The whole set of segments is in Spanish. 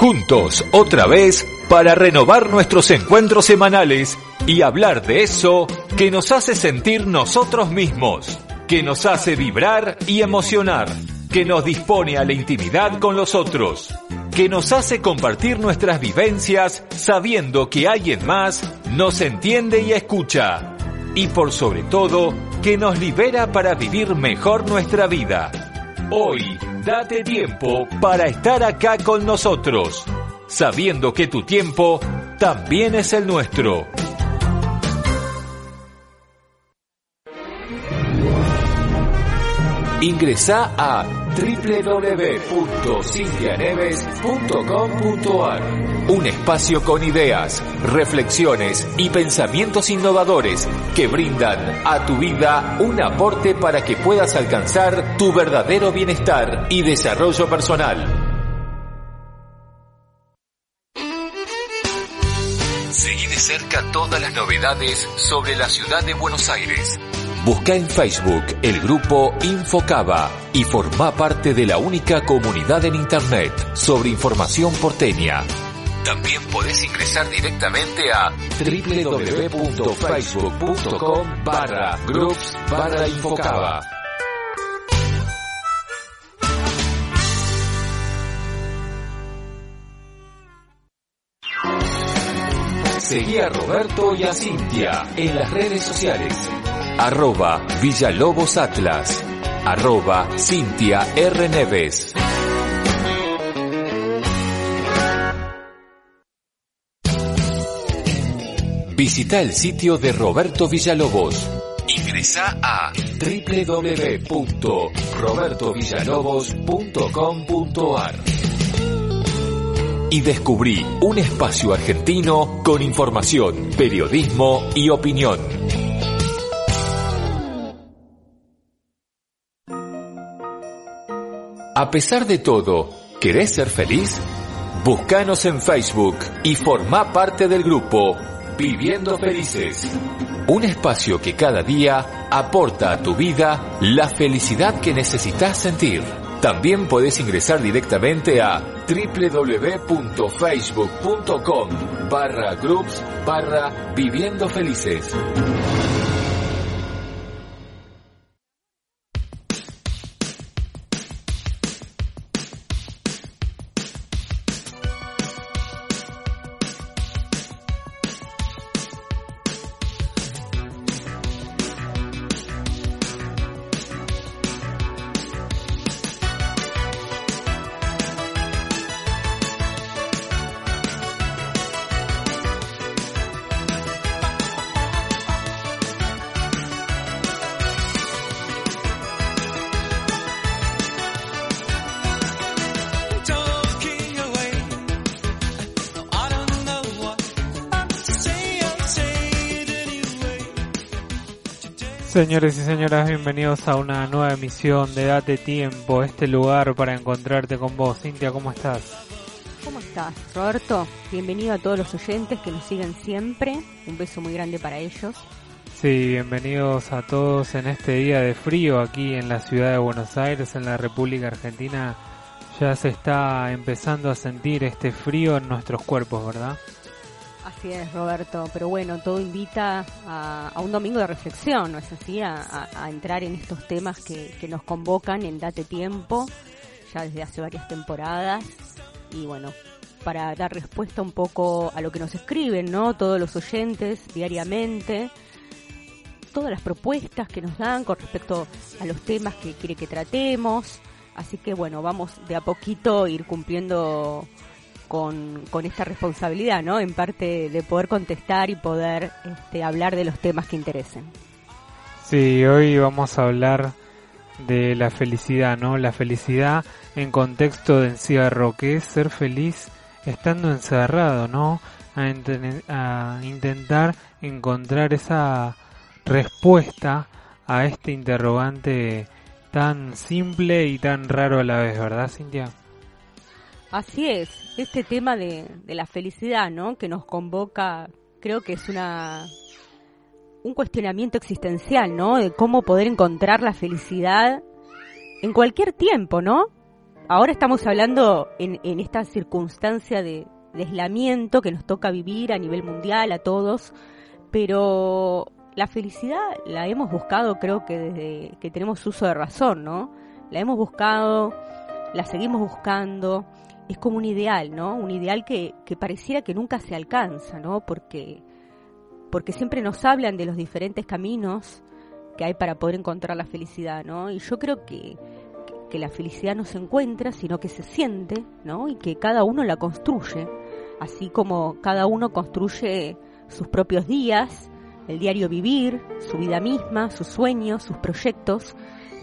Juntos, otra vez, para renovar nuestros encuentros semanales y hablar de eso que nos hace sentir nosotros mismos, que nos hace vibrar y emocionar, que nos dispone a la intimidad con los otros, que nos hace compartir nuestras vivencias sabiendo que alguien más nos entiende y escucha, y por sobre todo, que nos libera para vivir mejor nuestra vida. Hoy, date tiempo para estar acá con nosotros, sabiendo que tu tiempo también es el nuestro. Ingresa a www.cintianeves.com.ar Un espacio con ideas, reflexiones y pensamientos innovadores que brindan a tu vida un aporte para que puedas alcanzar tu verdadero bienestar y desarrollo personal. Seguí de cerca todas las novedades sobre la ciudad de Buenos Aires. Busca en Facebook el grupo Infocaba y forma parte de la única comunidad en Internet sobre información porteña. También podés ingresar directamente a www.facebook.com barra groups barra Infocaba. Seguí a Roberto y a Cintia en las redes sociales arroba Villalobos Atlas, arroba Cintia R. Neves. Visita el sitio de Roberto Villalobos. Ingresa a www.robertovillalobos.com.ar y descubrí un espacio argentino con información, periodismo y opinión. A pesar de todo, ¿querés ser feliz? Búscanos en Facebook y forma parte del grupo Viviendo Felices. Un espacio que cada día aporta a tu vida la felicidad que necesitas sentir. También puedes ingresar directamente a www.facebook.com barra groups barra viviendo felices. Señores y señoras, bienvenidos a una nueva emisión de Date Tiempo, este lugar para encontrarte con vos. Cintia, ¿cómo estás? ¿Cómo estás, Roberto? Bienvenido a todos los oyentes que nos siguen siempre. Un beso muy grande para ellos. Sí, bienvenidos a todos en este día de frío aquí en la ciudad de Buenos Aires, en la República Argentina. Ya se está empezando a sentir este frío en nuestros cuerpos, ¿verdad? Así es, Roberto. Pero bueno, todo invita a, un domingo de reflexión, ¿no es así? A, entrar en estos temas que, nos convocan en Date Tiempo, ya desde hace varias temporadas. Y bueno, para dar respuesta un poco a lo que nos escriben, ¿no? Todos los oyentes diariamente. Todas las propuestas que nos dan con respecto a los temas que quiere que tratemos. Así que bueno, vamos de a poquito ir cumpliendo con, con esta responsabilidad, ¿no? En parte de poder contestar y poder este, hablar de los temas que interesen. Sí, hoy vamos a hablar de la felicidad, ¿no? La felicidad en contexto de encierro, que es ser feliz estando encerrado, ¿no? A, a intentar encontrar esa respuesta a este interrogante tan simple y tan raro a la vez, ¿verdad, Cintia? Así es, este tema de, la felicidad, ¿no? Que nos convoca, creo que es una un cuestionamiento existencial, ¿no? De cómo poder encontrar la felicidad en cualquier tiempo, ¿no? ahora estamos hablando en, en esta circunstancia de, de aislamiento que nos toca vivir a nivel mundial a todos, pero la felicidad la hemos buscado creo que desde que tenemos uso de razón, ¿no? La hemos buscado, la seguimos buscando, es como un ideal, ¿no? Un ideal que, que pareciera que nunca se alcanza, ¿no? Porque, porque siempre nos hablan de los diferentes caminos que hay para poder encontrar la felicidad, ¿no? Y yo creo que, que la felicidad no se encuentra, sino que se siente, ¿no? Y que cada uno la construye, así como cada uno construye sus propios días, el diario vivir, su vida misma, sus sueños, sus proyectos.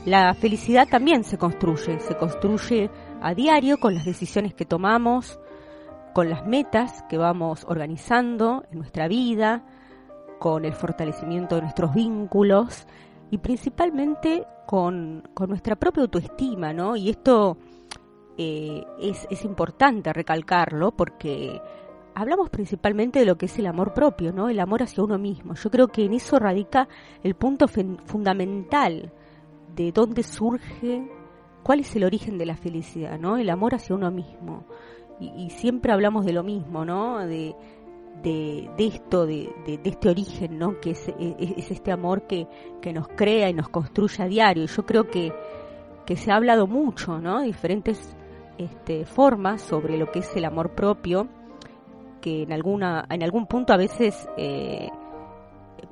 La felicidad también se construye, se construye a diario con las decisiones que tomamos, con las metas que vamos organizando en nuestra vida, con el fortalecimiento de nuestros vínculos y principalmente con, nuestra propia autoestima, ¿no? Y esto eh, es, es importante recalcarlo porque hablamos principalmente de lo que es el amor propio, ¿no? El amor hacia uno mismo. Yo creo que en eso radica el punto fundamental de dónde surge, cuál es el origen de la felicidad, ¿no? El amor hacia uno mismo. Y, siempre hablamos de lo mismo, ¿no? De, de, esto, de, de, este origen, ¿no? Que es, es, este amor que, que, nos crea y nos construye a diario. Yo creo que, que se ha hablado mucho, ¿no? Diferentes este, formas sobre lo que es el amor propio que en alguna en algún punto a veces eh,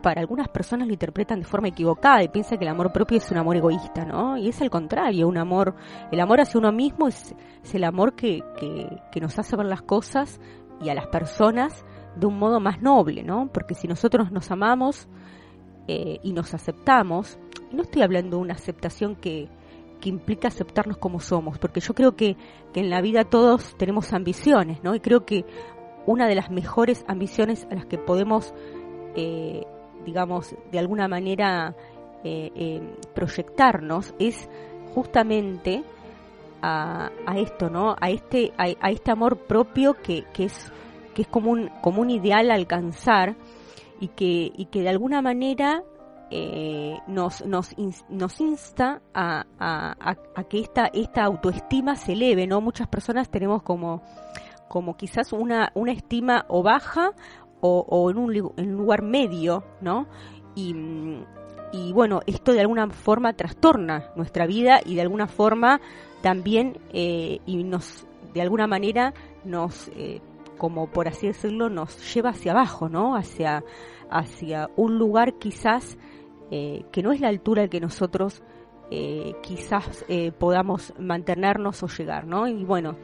para algunas personas lo interpretan de forma equivocada y piensan que el amor propio es un amor egoísta, ¿no? Y es al contrario, un amor, el amor hacia uno mismo es, el amor que, que, nos hace ver las cosas y a las personas de un modo más noble, ¿no? Porque si nosotros nos amamos eh, y nos aceptamos, no estoy hablando de una aceptación que, que implica aceptarnos como somos, porque yo creo que, que en la vida todos tenemos ambiciones, ¿no? Y creo que una de las mejores ambiciones a las que podemos, eh, digamos, de alguna manera eh, eh, proyectarnos es justamente a, esto, ¿no? A este, a, este amor propio que, que, es que es como un, como un ideal a alcanzar y que, y que de alguna manera nos, nos, nos insta a, a, a, que esta, esta autoestima se eleve, ¿no? Muchas personas tenemos como como quizás una, una estima o baja o, en, un, lugar medio, ¿no? Y, bueno, esto de alguna forma trastorna nuestra vida y de alguna forma también eh, y nos, de alguna manera nos, eh, como por así decirlo, nos lleva hacia abajo, ¿no? Hacia, hacia un lugar quizás eh, que no es la altura al que nosotros quizás podamos mantenernos o llegar, ¿no? Y bueno,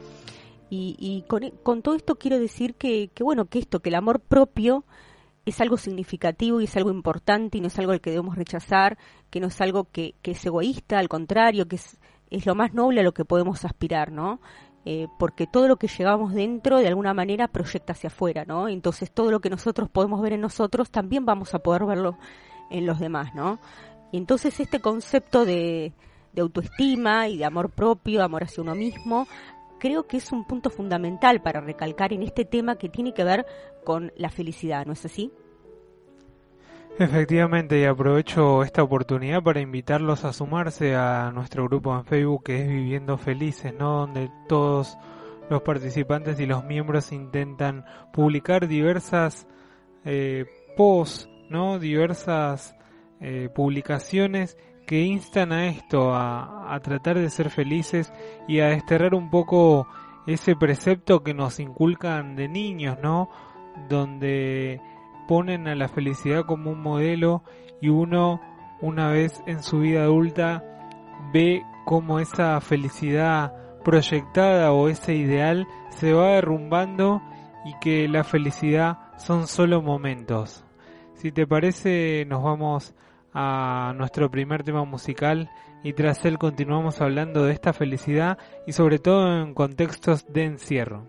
y, con, todo esto quiero decir que, bueno, que esto, que el amor propio es algo significativo y es algo importante y no es algo al que debemos rechazar, que no es algo que, es egoísta, al contrario, que es, es, lo más noble a lo que podemos aspirar, ¿no? Eh, porque todo lo que llevamos dentro de alguna manera proyecta hacia afuera, ¿no? Entonces todo lo que nosotros podemos ver en nosotros también vamos a poder verlo en los demás, ¿no? Y entonces este concepto de, de autoestima y de amor propio, amor hacia uno mismo, creo que es un punto fundamental para recalcar en este tema que tiene que ver con la felicidad, ¿no es así? Efectivamente, y aprovecho esta oportunidad para invitarlos a sumarse a nuestro grupo en Facebook que es Viviendo Felices, ¿no? Donde todos los participantes y los miembros intentan publicar diversas eh, posts, ¿no? Diversas eh, publicaciones que instan a esto, a, tratar de ser felices y a desterrar un poco ese precepto que nos inculcan de niños, ¿no? Donde ponen a la felicidad como un modelo y uno una vez en su vida adulta ve cómo esa felicidad proyectada o ese ideal se va derrumbando y que la felicidad son solo momentos. Si te parece, nos vamos a nuestro primer tema musical y tras él continuamos hablando de esta felicidad y sobre todo en contextos de encierro.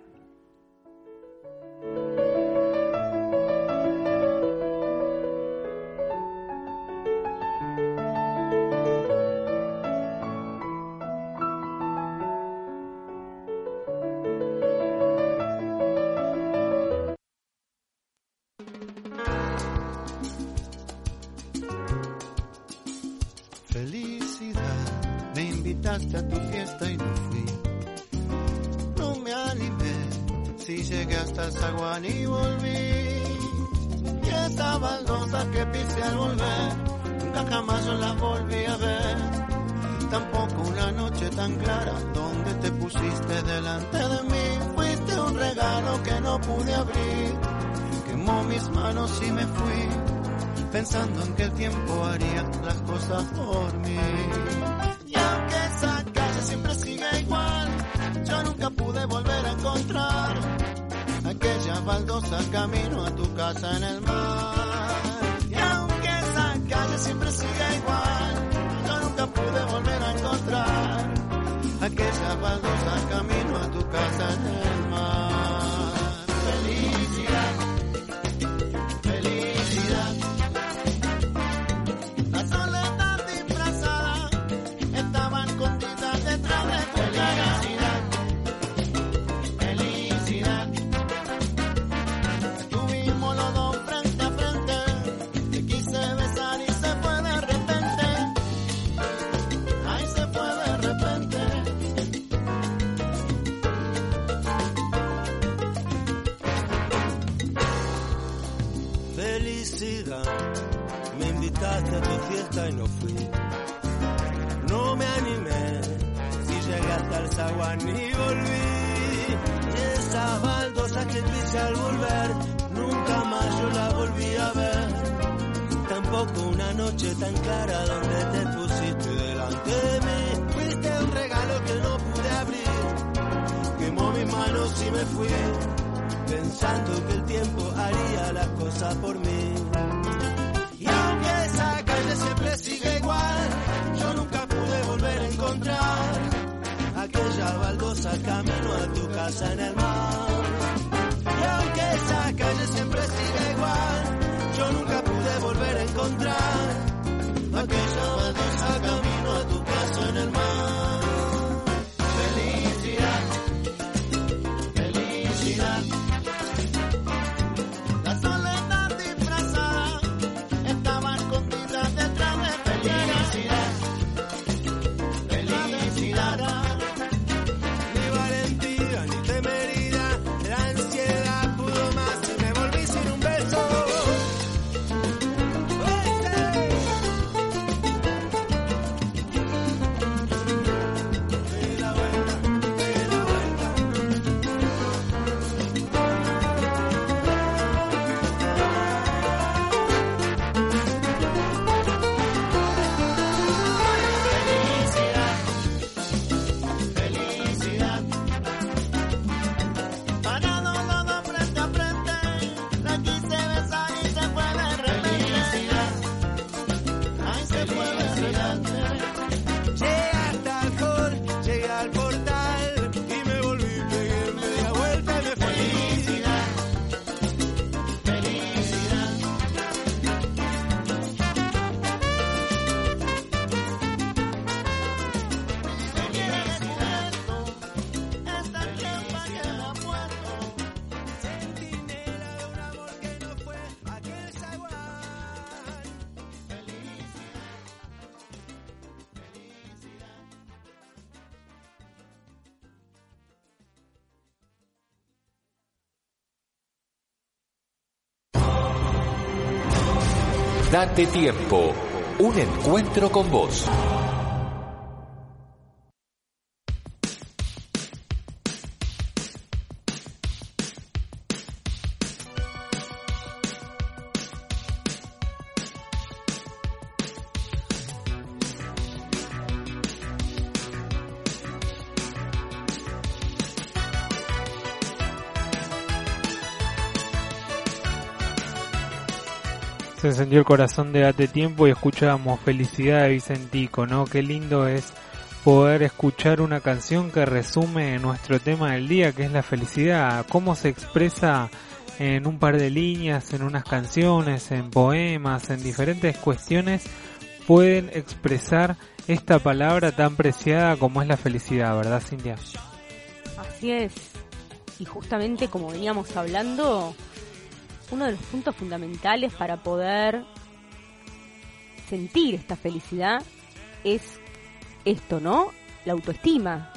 y no fui. No me animé, si llegué hasta el zaguán y volví. Y esas baldosas que pise al volver, nunca más yo la volví a ver. Tampoco una noche tan clara donde te pusiste delante de mí. Fuiste un regalo que no pude abrir. Quemó mis manos y me fui, pensando que el tiempo haría las cosas por mí. camino a tu casa en el mar. Date tiempo. Un encuentro con vos. el corazón de Date Tiempo y escuchábamos Felicidad de Vicentico, ¿no? Qué lindo es poder escuchar una canción que resume nuestro tema del día, que es la felicidad, cómo se expresa en un par de líneas, en unas canciones, en poemas, en diferentes cuestiones, pueden expresar esta palabra tan preciada como es la felicidad, ¿verdad Cintia? Así es. Y justamente como veníamos hablando, uno de los puntos fundamentales para poder sentir esta felicidad es esto, ¿no? La autoestima,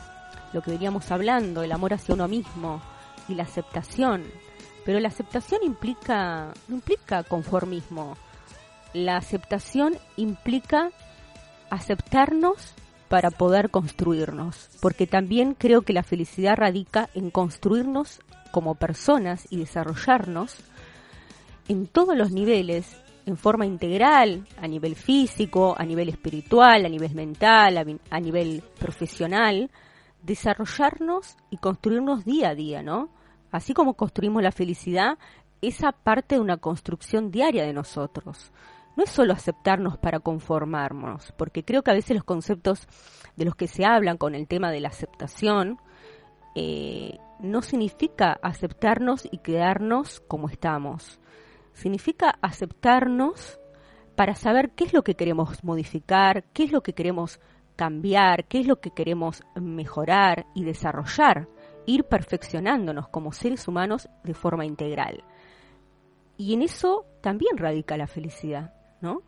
lo que veníamos hablando, el amor hacia uno mismo y la aceptación. Pero la aceptación implica, no implica conformismo. La aceptación implica aceptarnos para poder construirnos, porque también creo que la felicidad radica en construirnos como personas y desarrollarnos en todos los niveles, en forma integral, a nivel físico, a nivel espiritual, a nivel mental, a, nivel profesional, desarrollarnos y construirnos día a día, ¿no? Así como construimos la felicidad, esa parte de una construcción diaria de nosotros. No es solo aceptarnos para conformarnos, porque creo que a veces los conceptos de los que se hablan con el tema de la aceptación eh, no significa aceptarnos y quedarnos como estamos significa aceptarnos para saber qué es lo que queremos modificar, qué es lo que queremos cambiar, qué es lo que queremos mejorar y desarrollar, ir perfeccionándonos como seres humanos de forma integral. Y en eso también radica la felicidad, ¿no?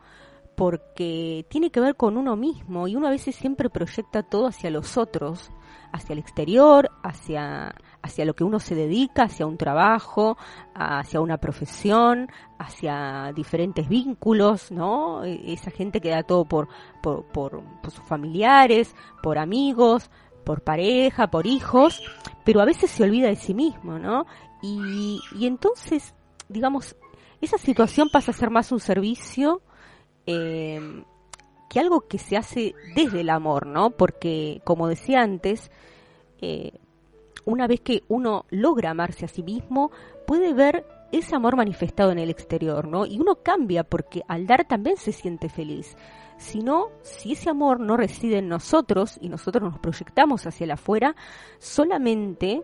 Porque tiene que ver con uno mismo y uno a veces siempre proyecta todo hacia los otros, hacia el exterior, hacia hacia lo que uno se dedica, hacia un trabajo, hacia una profesión, hacia diferentes vínculos, ¿no? E, esa gente que da todo por, por, por, sus familiares, por amigos, por pareja, por hijos, pero a veces se olvida de sí mismo, ¿no? Y, y entonces, digamos, esa situación pasa a ser más un servicio eh, que algo que se hace desde el amor, ¿no? Porque, como decía antes, eh, una vez que uno logra amarse a sí mismo, puede ver ese amor manifestado en el exterior, ¿no? Y uno cambia porque al dar también se siente feliz. Si no, si ese amor no reside en nosotros y nosotros nos proyectamos hacia el afuera, solamente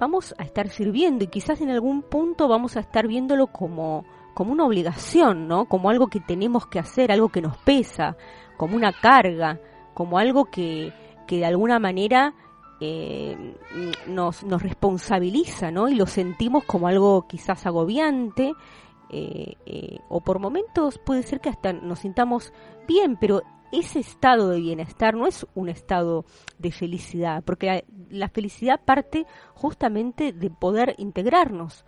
vamos a estar sirviendo y quizás en algún punto vamos a estar viéndolo como, como una obligación, ¿no? Como algo que tenemos que hacer, algo que nos pesa, como una carga, como algo que, que de alguna manera eh, nos, responsabiliza, ¿no? Y lo sentimos como algo quizás agobiante, eh, eh, o por momentos puede ser que hasta nos sintamos bien, pero ese estado de bienestar no es un estado de felicidad, porque la, felicidad parte justamente de poder integrarnos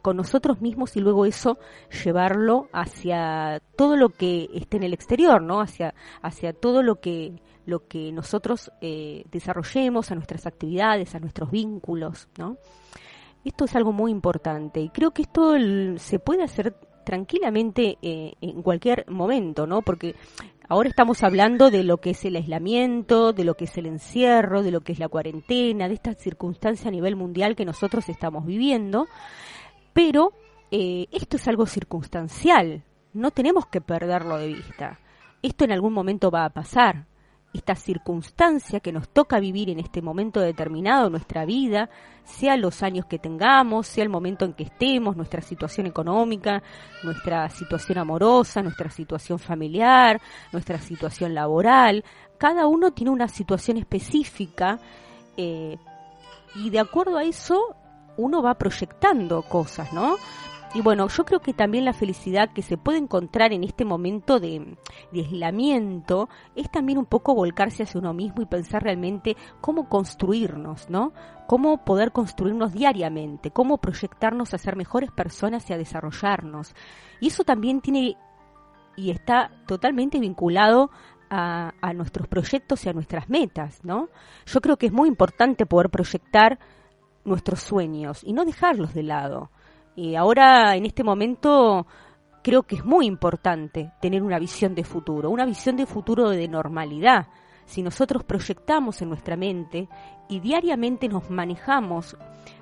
con nosotros mismos y luego eso llevarlo hacia todo lo que esté en el exterior, ¿no? Hacia, hacia todo lo que lo que nosotros eh, desarrollemos, a nuestras actividades, a nuestros vínculos, ¿no? Esto es algo muy importante y creo que esto se puede hacer tranquilamente eh, en cualquier momento, ¿no? Porque ahora estamos hablando de lo que es el aislamiento, de lo que es el encierro, de lo que es la cuarentena, de esta circunstancia a nivel mundial que nosotros estamos viviendo, pero eh, esto es algo circunstancial, no tenemos que perderlo de vista. Esto en algún momento va a pasar, esta circunstancia que nos toca vivir en este momento determinado de nuestra vida, sea los años que tengamos, sea el momento en que estemos, nuestra situación económica, nuestra situación amorosa, nuestra situación familiar, nuestra situación laboral. Cada uno tiene una situación específica eh, y de acuerdo a eso uno va proyectando cosas, ¿no? Y bueno, yo creo que también la felicidad que se puede encontrar en este momento de, aislamiento es también un poco volcarse hacia uno mismo y pensar realmente cómo construirnos, ¿no? Cómo poder construirnos diariamente, cómo proyectarnos a ser mejores personas y a desarrollarnos. Y eso también tiene y está totalmente vinculado a, a, nuestros proyectos y a nuestras metas, ¿no? Yo creo que es muy importante poder proyectar nuestros sueños y no dejarlos de lado. Y ahora, en este momento, creo que es muy importante tener una visión de futuro, una visión de futuro de normalidad. Si nosotros proyectamos en nuestra mente y diariamente nos manejamos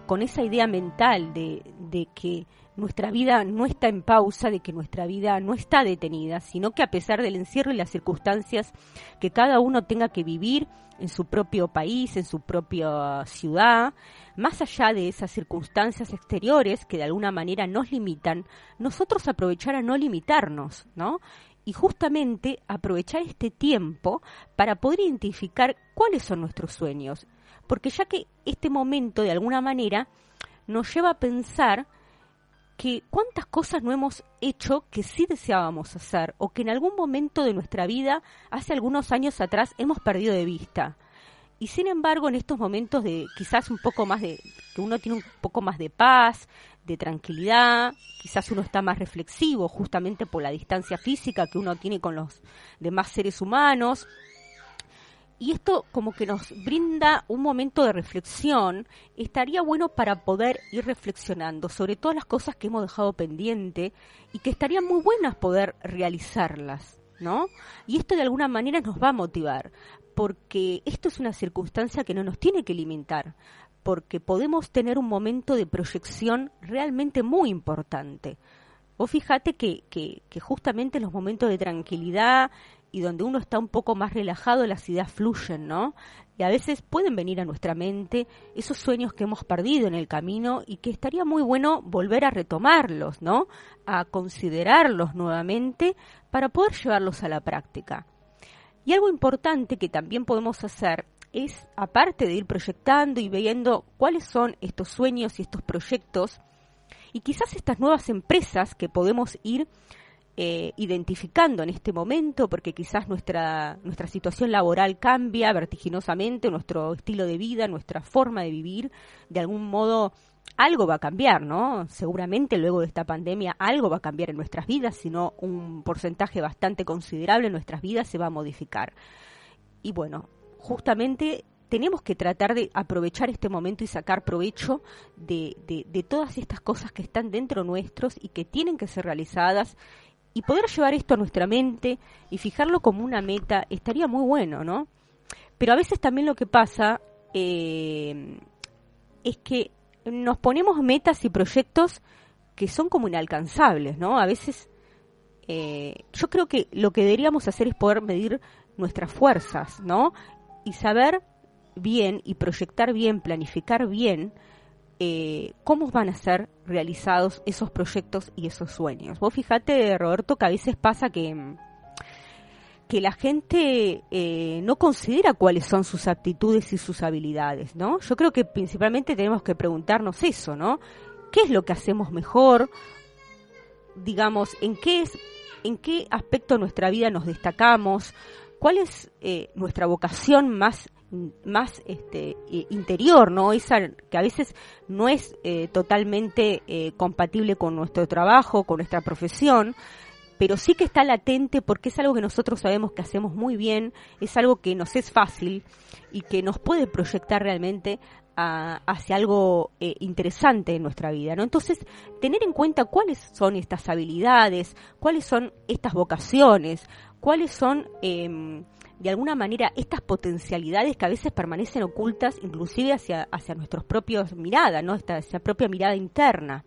con esa idea mental de, de que nuestra vida no está en pausa, de que nuestra vida no está detenida, sino que a pesar del encierro y las circunstancias que cada uno tenga que vivir en su propio país, en su propia ciudad, más allá de esas circunstancias exteriores que de alguna manera nos limitan, nosotros aprovechar a no limitarnos, ¿no? Y justamente aprovechar este tiempo para poder identificar cuáles son nuestros sueños. Porque ya que este momento de alguna manera nos lleva a pensar que cuántas cosas no hemos hecho que sí deseábamos hacer o que en algún momento de nuestra vida, hace algunos años atrás, hemos perdido de vista. y sin embargo, en estos momentos de quizás un poco más de, que uno tiene un poco más de paz, de tranquilidad, quizás uno está más reflexivo justamente por la distancia física que uno tiene con los demás seres humanos. Y esto como que nos brinda un momento de reflexión, estaría bueno para poder ir reflexionando sobre todas las cosas que hemos dejado pendiente y que estarían muy buenas poder realizarlas, ¿no? Y esto de alguna manera nos va a motivar porque esto es una circunstancia que no nos tiene que limitar, porque podemos tener un momento de proyección realmente muy importante. Vos fíjate que, que, justamente en los momentos de tranquilidad y donde uno está un poco más relajado, las ideas fluyen, ¿no? Y a veces pueden venir a nuestra mente esos sueños que hemos perdido en el camino y que estaría muy bueno volver a retomarlos, ¿no? A considerarlos nuevamente para poder llevarlos a la práctica. Y algo importante que también podemos hacer es, aparte de ir proyectando y viendo cuáles son estos sueños y estos proyectos, y quizás estas nuevas empresas que podemos ir eh, identificando en este momento, porque quizás nuestra, nuestra situación laboral cambia vertiginosamente, nuestro estilo de vida, nuestra forma de vivir, de algún modo algo va a cambiar, ¿no? Seguramente luego de esta pandemia algo va a cambiar en nuestras vidas, sino un porcentaje bastante considerable en nuestras vidas se va a modificar. Y bueno, justamente tenemos que tratar de aprovechar este momento y sacar provecho de, de, todas estas cosas que están dentro nuestros y que tienen que ser realizadas y poder llevar esto a nuestra mente y fijarlo como una meta estaría muy bueno, ¿no? Pero a veces también lo que pasa eh, es que nos ponemos metas y proyectos que son como inalcanzables, ¿no? A veces eh, yo creo que lo que deberíamos hacer es poder medir nuestras fuerzas, ¿no? Y saber bien y proyectar bien, planificar bien eh, cómo van a ser realizados esos proyectos y esos sueños. Vos fijate, Roberto, que a veces pasa que que la gente eh, no considera cuáles son sus aptitudes y sus habilidades, ¿no? Yo creo que principalmente tenemos que preguntarnos eso, ¿no? ¿Qué es lo que hacemos mejor? Digamos, ¿en qué en qué aspecto de nuestra vida nos destacamos? ¿Cuál es eh, nuestra vocación más más este interior, ¿no? Esa que a veces no es eh, totalmente compatible con nuestro trabajo, con nuestra profesión, pero sí que está latente porque es algo que nosotros sabemos que hacemos muy bien, es algo que nos es fácil y que nos puede proyectar realmente hacia algo eh, interesante en nuestra vida, ¿no? Entonces, tener en cuenta cuáles son estas habilidades, cuáles son estas vocaciones, cuáles son, em, de alguna manera, estas potencialidades que a veces permanecen ocultas, inclusive hacia, hacia nuestros propios miradas, ¿no? Esta, propia mirada interna.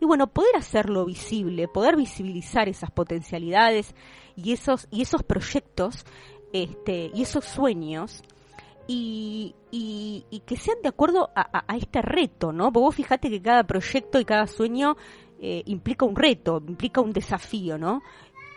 Y bueno, poder hacerlo visible, poder visibilizar esas potencialidades y esos, y esos proyectos este, y esos sueños y, y, que sean de acuerdo a, este reto, ¿no? Porque vos fijate que cada proyecto y cada sueño eh, implica un reto, implica un desafío, ¿no?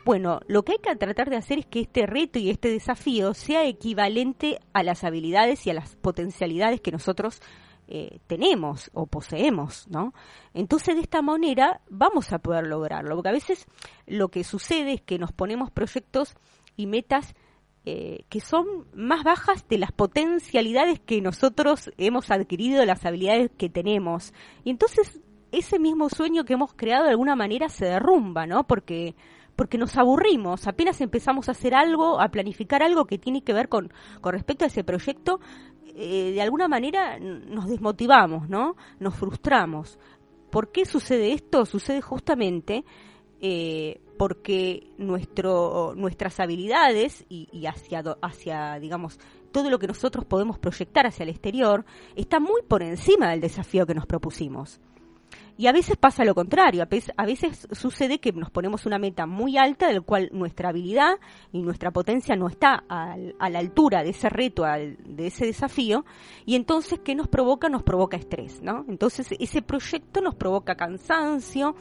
Bueno, lo que hay que tratar de hacer es que este reto y este desafío sea equivalente a las habilidades y a las potencialidades que nosotros eh, tenemos o poseemos, ¿no? Entonces de esta manera vamos a poder lograrlo, porque a veces lo que sucede es que nos ponemos proyectos y metas eh, que son más bajas de las potencialidades que nosotros hemos adquirido, las habilidades que tenemos. Y entonces ese mismo sueño que hemos creado de alguna manera se derrumba, ¿no? Porque porque nos aburrimos, apenas empezamos a hacer algo, a planificar algo que tiene que ver con, con respecto a ese proyecto, eh, de alguna manera nos desmotivamos, ¿no? Nos frustramos. ¿Por qué sucede esto? Sucede justamente eh, porque nuestro, nuestras habilidades y, y hacia, hacia, digamos, todo lo que nosotros podemos proyectar hacia el exterior está muy por encima del desafío que nos propusimos. Y a veces pasa lo contrario, a veces sucede que nos ponemos una meta muy alta del cual nuestra habilidad y nuestra potencia no está a la altura de ese reto, de ese desafío, y entonces ¿qué nos provoca? Nos provoca estrés, ¿no? Entonces ese proyecto nos provoca cansancio,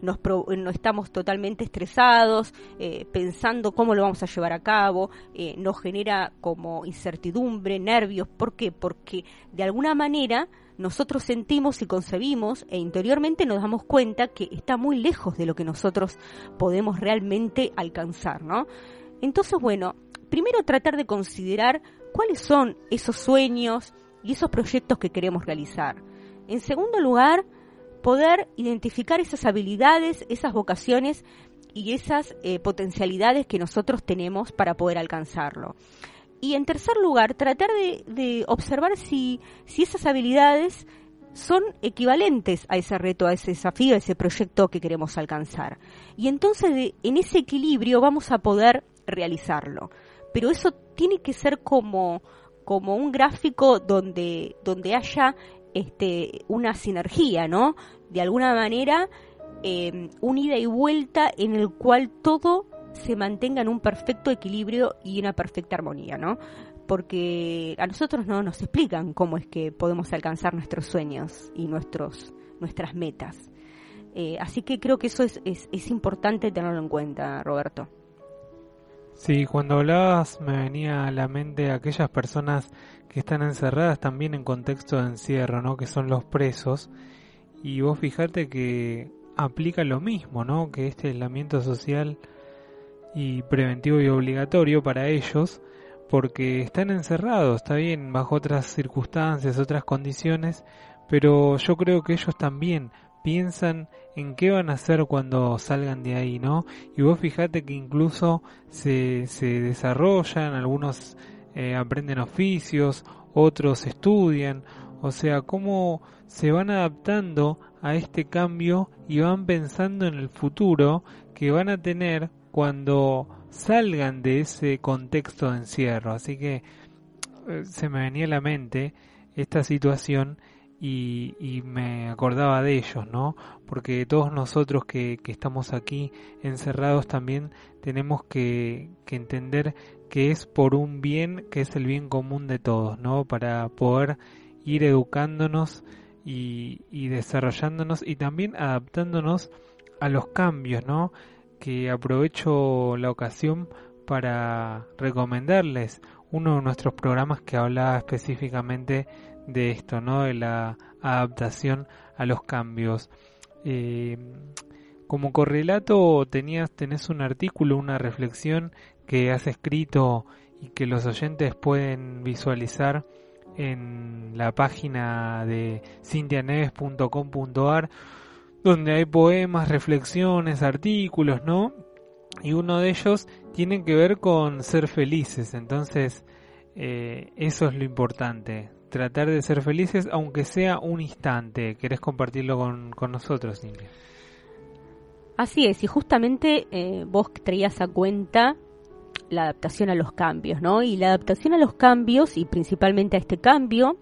nos no estamos totalmente estresados, eh, pensando cómo lo vamos a llevar a cabo, eh, nos genera como incertidumbre, nervios, ¿por qué? Porque de alguna manera nosotros sentimos y concebimos e interiormente nos damos cuenta que está muy lejos de lo que nosotros podemos realmente alcanzar, ¿no? Entonces, bueno, primero tratar de considerar cuáles son esos sueños y esos proyectos que queremos realizar. En segundo lugar, poder identificar esas habilidades, esas vocaciones y esas eh, potencialidades que nosotros tenemos para poder alcanzarlo. Y en tercer lugar, tratar de, observar si, si esas habilidades son equivalentes a ese reto, a ese desafío, a ese proyecto que queremos alcanzar. Y entonces en ese equilibrio vamos a poder realizarlo. Pero eso tiene que ser como, como un gráfico donde, donde haya este, una sinergia, ¿no? De alguna manera, eh, un ida y vuelta en el cual todo se mantenga en un perfecto equilibrio y una perfecta armonía, ¿no? Porque a nosotros no nos explican cómo es que podemos alcanzar nuestros sueños y nuestros, nuestras metas. Eh, así que creo que eso es, es, es importante tenerlo en cuenta, Roberto. Sí, cuando hablabas me venía a la mente aquellas personas que están encerradas también en contexto de encierro, ¿no? Que son los presos. Y vos fijate que aplica lo mismo, ¿no? Que este aislamiento social y preventivo y obligatorio para ellos, porque están encerrados, está bien, bajo otras circunstancias, otras condiciones, pero yo creo que ellos también piensan en qué van a hacer cuando salgan de ahí, ¿no? Y vos fijate que incluso se, se desarrollan, algunos eh, aprenden oficios, otros estudian, o sea, cómo se van adaptando a este cambio y van pensando en el futuro que van a tener cuando salgan de ese contexto de encierro. Así que eh, se me venía a la mente esta situación y, me acordaba de ellos, ¿no? Porque todos nosotros que, estamos aquí encerrados también tenemos que, entender que es por un bien, que es el bien común de todos, ¿no? Para poder ir educándonos y, y desarrollándonos y también adaptándonos a los cambios, ¿no? Que aprovecho la ocasión para recomendarles uno de nuestros programas que hablaba específicamente de esto, ¿no? De la adaptación a los cambios. Eh, como correlato tenías, tenés un artículo, una reflexión que has escrito y que los oyentes pueden visualizar en la página de cintianeves.com.ar donde hay poemas, reflexiones, artículos, ¿no? Y uno de ellos tiene que ver con ser felices, entonces eh, eso es lo importante, tratar de ser felices, aunque sea un instante. ¿Querés compartirlo con, nosotros, Cintia? Así es, y justamente eh, vos traías a cuenta la adaptación a los cambios, ¿no? Y la adaptación a los cambios, y principalmente a este cambio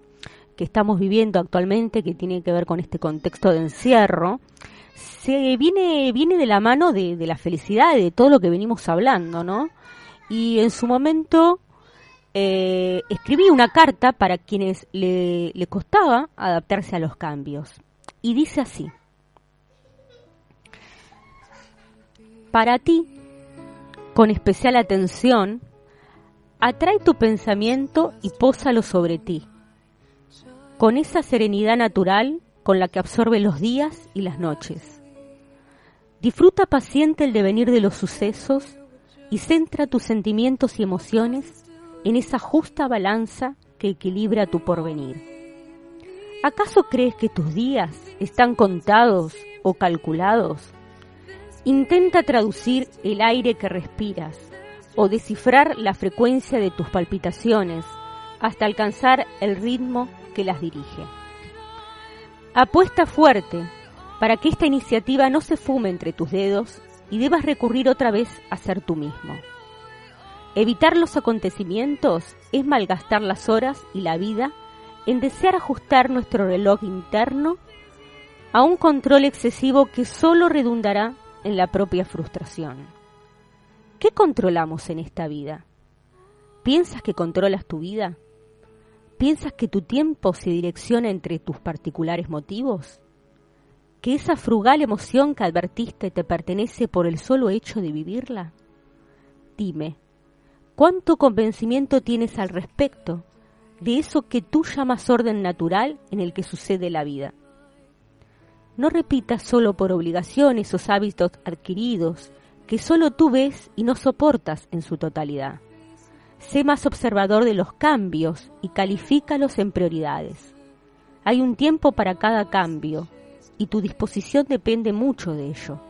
estamos viviendo actualmente, que tiene que ver con este contexto de encierro, se viene, viene de la mano de, de la felicidad, de todo lo que venimos hablando, ¿no? Y en su momento eh, escribí una carta para quienes le, le costaba adaptarse a los cambios. Y dice así. Para ti, con especial atención, atrae tu pensamiento y pósalo sobre ti, con esa serenidad natural con la que absorbe los días y las noches. Disfruta paciente el devenir de los sucesos y centra tus sentimientos y emociones en esa justa balanza que equilibra tu porvenir. ¿Acaso crees que tus días están contados o calculados? Intenta traducir el aire que respiras o descifrar la frecuencia de tus palpitaciones hasta alcanzar el ritmo que las dirige. Apuesta fuerte para que esta iniciativa no se fume entre tus dedos y debas recurrir otra vez a ser tú mismo. Evitar los acontecimientos es malgastar las horas y la vida en desear ajustar nuestro reloj interno a un control excesivo que solo redundará en la propia frustración. ¿Qué controlamos en esta vida? ¿Piensas que controlas tu vida? ¿Piensas que tu tiempo se direcciona entre tus particulares motivos? ¿Que esa frugal emoción que advertiste te pertenece por el solo hecho de vivirla? Dime, ¿Cuánto convencimiento tienes al respecto de eso que tú llamas orden natural en el que sucede la vida? No repitas solo por obligación esos hábitos adquiridos que solo tú ves y no soportas en su totalidad. Sé más observador de los cambios y califícalos en prioridades. Hay un tiempo para cada cambio y tu disposición depende mucho de ello.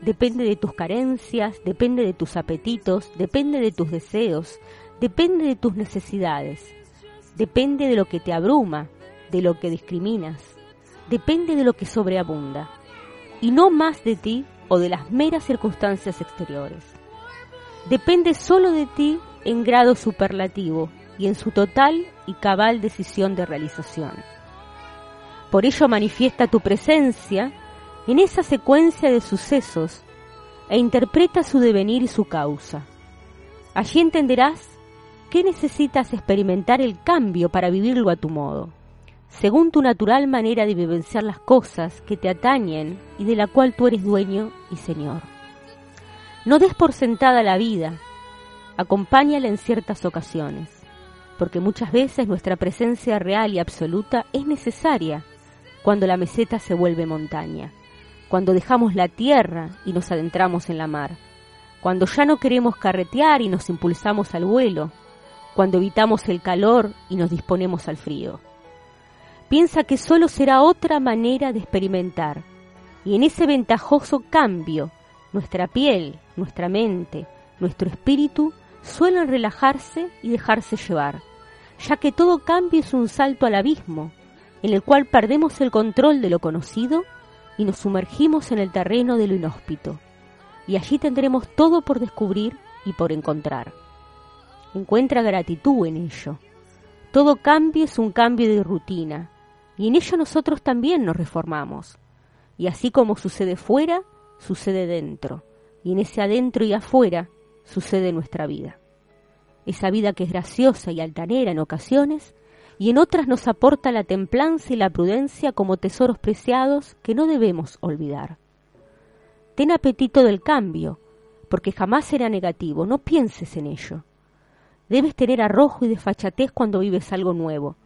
Depende de tus carencias, depende de tus apetitos, depende de tus deseos, depende de tus necesidades, depende de lo que te abruma, de lo que discriminas, depende de lo que sobreabunda, y no más de ti o de las meras circunstancias exteriores. Depende solo de ti en grado superlativo y en su total y cabal decisión de realización. Por ello manifiesta tu presencia en esa secuencia de sucesos e interpreta su devenir y su causa. Allí entenderás qué necesitas experimentar el cambio para vivirlo a tu modo, según tu natural manera de vivenciar las cosas que te atañen y de la cual tú eres dueño y señor. No des por sentada la vida, acompáñala en ciertas ocasiones, porque muchas veces nuestra presencia real y absoluta es necesaria cuando la meseta se vuelve montaña, cuando dejamos la tierra y nos adentramos en la mar, cuando ya no queremos carretear y nos impulsamos al vuelo, cuando evitamos el calor y nos disponemos al frío. Piensa que solo será otra manera de experimentar, y en ese ventajoso cambio, nuestra piel, nuestra mente, nuestro espíritu suelen relajarse y dejarse llevar, ya que todo cambio es un salto al abismo, en el cual perdemos el control de lo conocido y nos sumergimos en el terreno de lo inhóspito, y allí tendremos todo por descubrir y por encontrar. Encuentra gratitud en ello. Todo cambio es un cambio de rutina, y en ello nosotros también nos reformamos. Y así como sucede fuera, sucede dentro, y en ese adentro y afuera sucede nuestra vida. Esa vida que es graciosa y altanera en ocasiones, y en otras nos aporta la templanza y la prudencia como tesoros preciados que no debemos olvidar. Ten apetito del cambio, porque jamás será negativo, no pienses en ello. Debes tener arrojo y desfachatez cuando vives algo nuevo,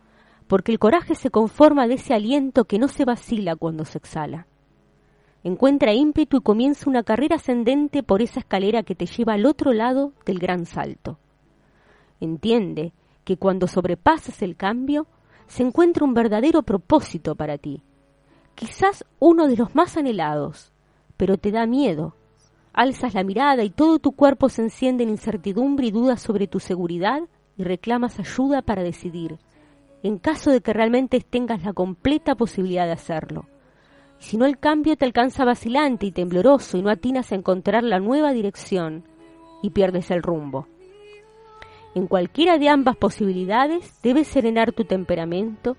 porque el coraje se conforma de ese aliento que no se vacila cuando se exhala. Encuentra ímpetu y comienza una carrera ascendente por esa escalera que te lleva al otro lado del gran salto. Entiende que cuando sobrepasas el cambio, se encuentra un verdadero propósito para ti, quizás uno de los más anhelados, pero te da miedo. Alzas la mirada y todo tu cuerpo se enciende en incertidumbre y dudas sobre tu seguridad y reclamas ayuda para decidir, en caso de que realmente tengas la completa posibilidad de hacerlo. Si no el cambio te alcanza vacilante y tembloroso y no atinas a encontrar la nueva dirección y pierdes el rumbo. En cualquiera de ambas posibilidades debes serenar tu temperamento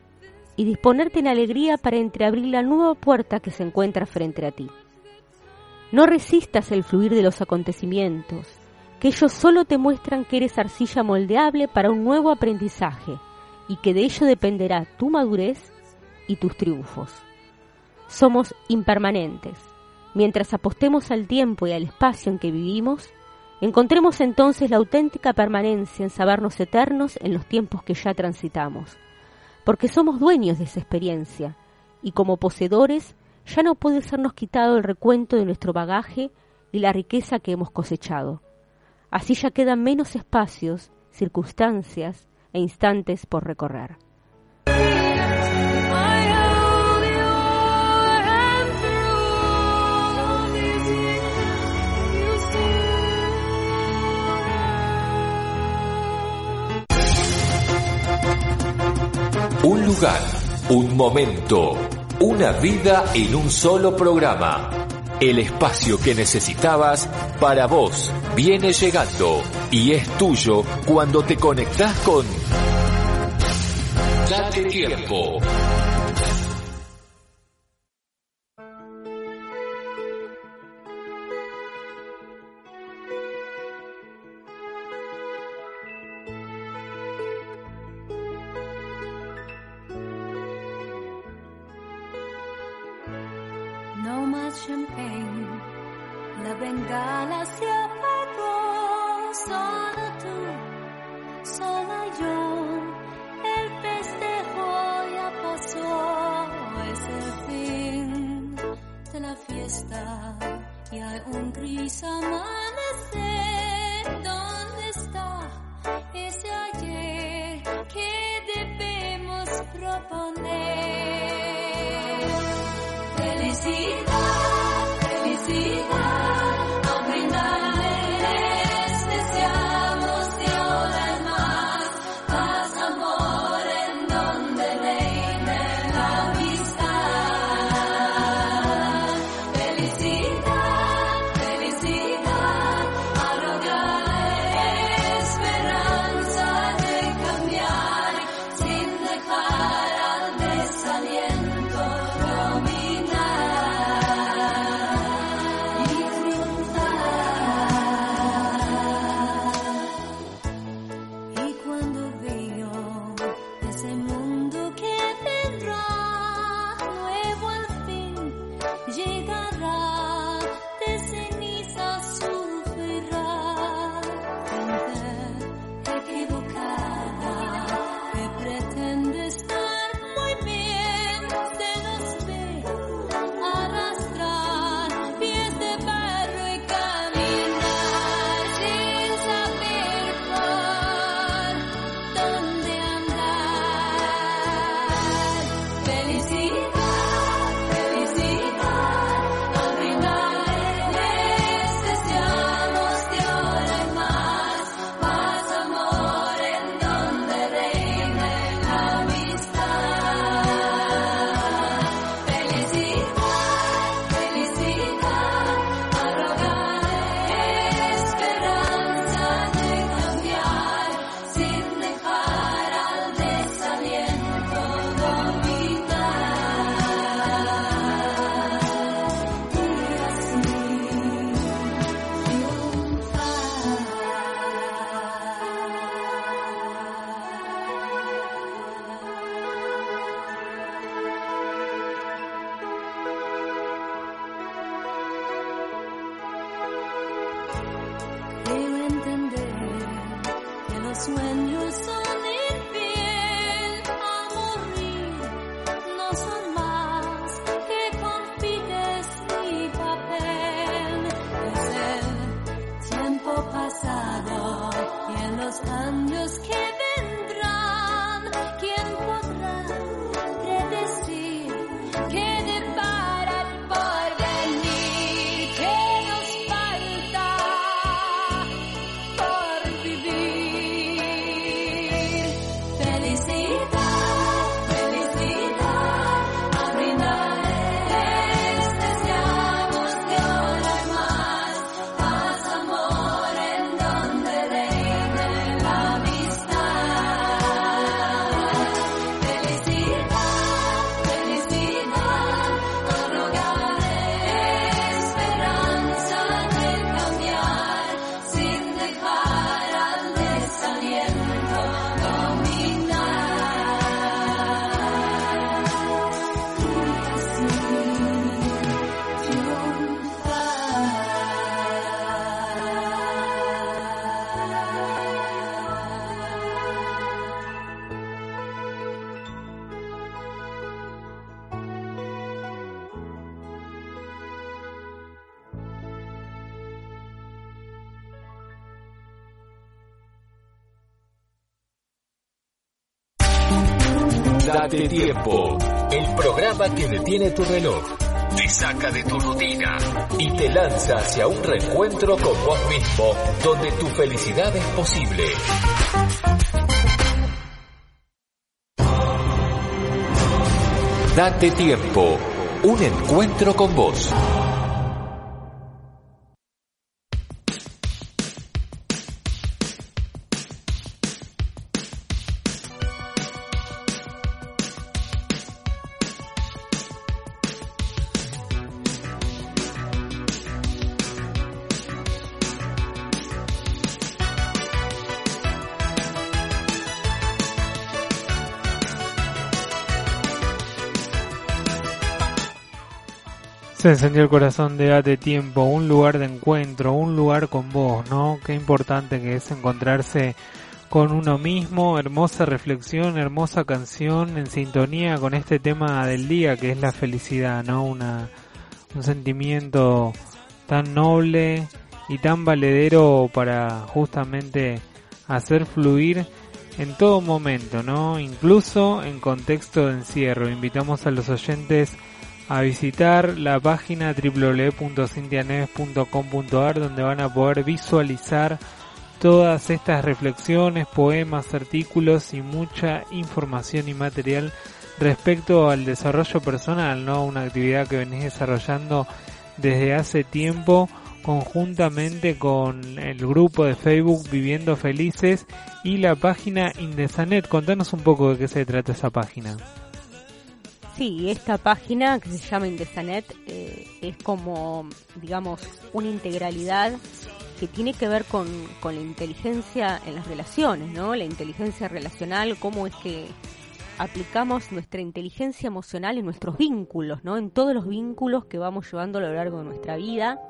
y disponerte en alegría para entreabrir la nueva puerta que se encuentra frente a ti. No resistas el fluir de los acontecimientos, que ellos solo te muestran que eres arcilla moldeable para un nuevo aprendizaje y que de ello dependerá tu madurez y tus triunfos. Somos impermanentes. Mientras apostemos al tiempo y al espacio en que vivimos, Encontremos entonces la auténtica permanencia en sabernos eternos en los tiempos que ya transitamos, porque somos dueños de esa experiencia y como poseedores ya no puede sernos quitado el recuento de nuestro bagaje y la riqueza que hemos cosechado. Así ya quedan menos espacios, circunstancias e instantes por recorrer. Un lugar, un momento, una vida en un solo programa. El espacio que necesitabas para vos viene llegando y es tuyo cuando te conectás con Date tiempo. Detiene tu reloj, te saca de tu rutina y te lanza hacia un reencuentro con vos mismo, donde tu felicidad es posible. Date tiempo. Un encuentro con vos. Se encendió el corazón de Date Tiempo, un lugar de encuentro, un lugar con vos, ¿no? Qué importante que es encontrarse con uno mismo, hermosa reflexión, hermosa canción en sintonía con este tema del día que es la felicidad, ¿no? Una, un sentimiento tan noble y tan valedero para justamente hacer fluir en todo momento, ¿no? Incluso en contexto de encierro. Invitamos a los oyentes a visitar la página www.cintianeves.com.ar donde van a poder visualizar todas estas reflexiones, poemas, artículos y mucha información y material respecto al desarrollo personal, ¿no? Una actividad que venís desarrollando desde hace tiempo conjuntamente con el grupo de Facebook Viviendo Felices y la página Indesanet. Contanos un poco de qué se trata esa página. Sí, esta página que se llama Indesanet eh, es como, digamos, una integralidad que tiene que ver con, con la inteligencia en las relaciones, ¿no? La inteligencia relacional, cómo es que aplicamos nuestra inteligencia emocional en nuestros vínculos, ¿no? En todos los vínculos que vamos llevando a lo largo de nuestra vida.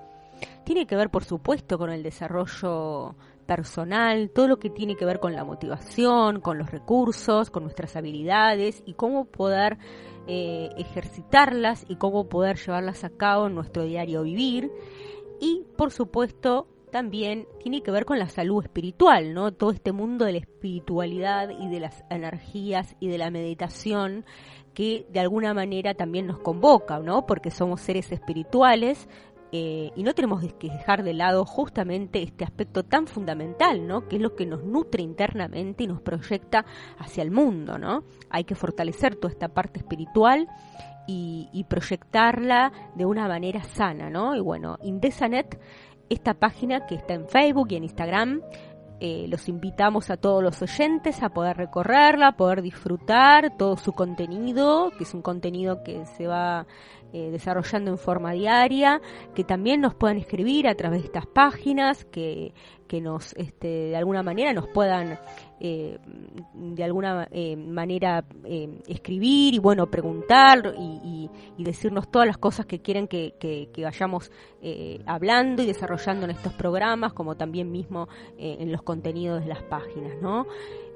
Tiene que ver, por supuesto, con el desarrollo personal, todo lo que tiene que ver con la motivación, con los recursos, con nuestras habilidades y cómo poder eh, ejercitarlas y cómo poder llevarlas a cabo en nuestro diario vivir. Y, por supuesto, también tiene que ver con la salud espiritual, ¿no? Todo este mundo de la espiritualidad y de las energías y de la meditación que de alguna manera también nos convoca, ¿no? Porque somos seres espirituales eh, y no tenemos que dejar de lado justamente este aspecto tan fundamental, ¿no? Que es lo que nos nutre internamente y nos proyecta hacia el mundo, ¿no? Hay que fortalecer toda esta parte espiritual y, proyectarla de una manera sana, ¿no? Y bueno, Indesanet, esta página que está en Facebook y en Instagram, eh, los invitamos a todos los oyentes a poder recorrerla, a poder disfrutar todo su contenido, que es un contenido que se va eh, desarrollando en forma diaria, que también nos puedan escribir a través de estas páginas, que, que nos, este, de alguna manera, nos puedan eh, de alguna eh, manera escribir y bueno preguntar y, y- decirnos todas las cosas que quieren que, que- que vayamos hablando y desarrollando en estos programas como también mismo en los contenidos de las páginas no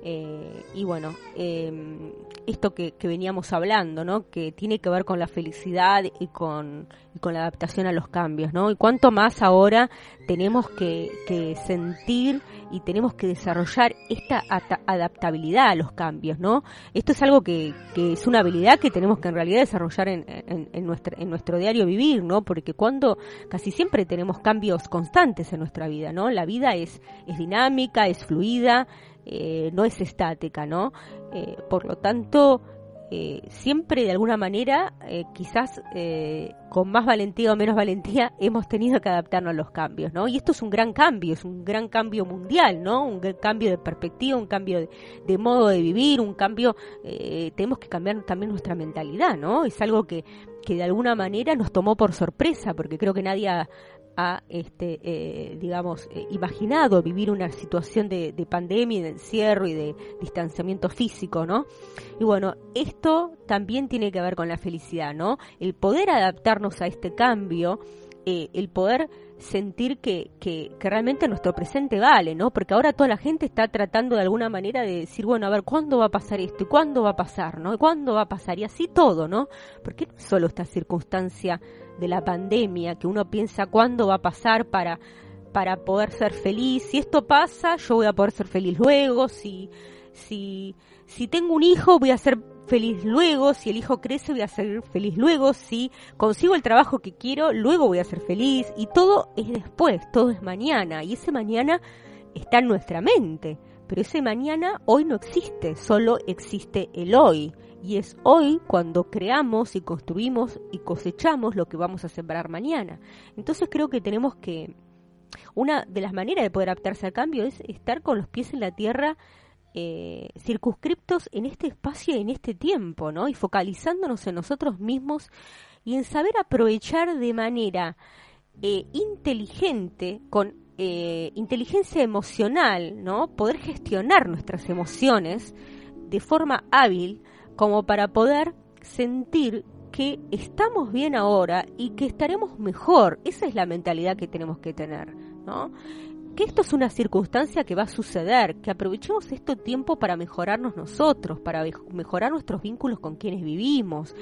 Eh, y bueno eh, esto que, que veníamos hablando no que tiene que ver con la felicidad y con y con la adaptación a los cambios no y cuánto más ahora tenemos que, que sentir y tenemos que desarrollar esta adaptabilidad a los cambios, ¿no? Esto es algo que, que es una habilidad que tenemos que en realidad desarrollar en, en, en nuestra, en nuestro diario vivir, ¿no? Porque cuando casi siempre tenemos cambios constantes en nuestra vida, ¿no? La vida es, es dinámica, es fluida, eh, no es estática, ¿no? Eh, por lo tanto, eh, siempre de alguna manera, quizás con más valentía o menos valentía, hemos tenido que adaptarnos a los cambios, ¿no? Y esto es un gran cambio, es un gran cambio mundial, ¿no? Un gran cambio de perspectiva, un cambio de, de modo de vivir, un cambio, tenemos que cambiar también nuestra mentalidad, ¿no? Es algo que, que de alguna manera nos tomó por sorpresa, porque creo que nadie ha, este, eh, digamos, eh, imaginado vivir una situación de, de pandemia, y de encierro y de distanciamiento físico, ¿no? Y bueno, esto también tiene que ver con la felicidad, ¿no? El poder adaptarnos a este cambio, eh, el poder sentir que, que, realmente nuestro presente vale, ¿no? Porque ahora toda la gente está tratando de alguna manera de decir, bueno, a ver, ¿cuándo va a pasar esto? ¿Y cuándo va a pasar? ¿No? ¿Y cuándo va a pasar? Y así todo, ¿no? Porque no solo esta circunstancia de la pandemia que uno piensa cuándo va a pasar para para poder ser feliz. Si esto pasa, yo voy a poder ser feliz luego. Si, si, si tengo un hijo, voy a ser feliz luego. Si el hijo crece, voy a ser feliz luego. Si consigo el trabajo que quiero, luego voy a ser feliz. Y todo es después, todo es mañana. Y ese mañana está en nuestra mente. Pero ese mañana hoy no existe, solo existe el hoy. Y es hoy cuando creamos y construimos y cosechamos lo que vamos a sembrar mañana. Entonces creo que tenemos que, una de las maneras de poder adaptarse al cambio es estar con los pies en la tierra eh, circunscriptos en este espacio y en este tiempo, ¿no? Y focalizándonos en nosotros mismos y en saber aprovechar de manera eh, inteligente, con eh, inteligencia emocional, ¿no? Poder gestionar nuestras emociones de forma hábil como para poder sentir que estamos bien ahora y que estaremos mejor. Esa es la mentalidad que tenemos que tener, ¿no? Que esto es una circunstancia que va a suceder, que aprovechemos este tiempo para mejorarnos nosotros, para mejorar nuestros vínculos con quienes vivimos,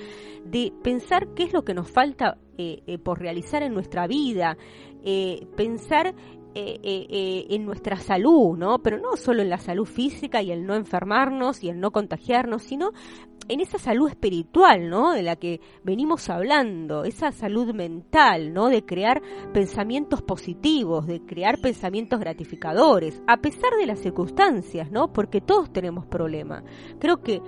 de pensar qué es lo que nos falta eh, eh, por realizar en nuestra vida, eh, pensar en nuestra salud, ¿no? Pero no solo en la salud física y el no enfermarnos y el no contagiarnos, sino en esa salud espiritual, ¿no? De la que venimos hablando, esa salud mental, ¿no? De crear pensamientos positivos, de crear pensamientos gratificadores, a pesar de las circunstancias, ¿no? Porque todos tenemos problemas. Creo que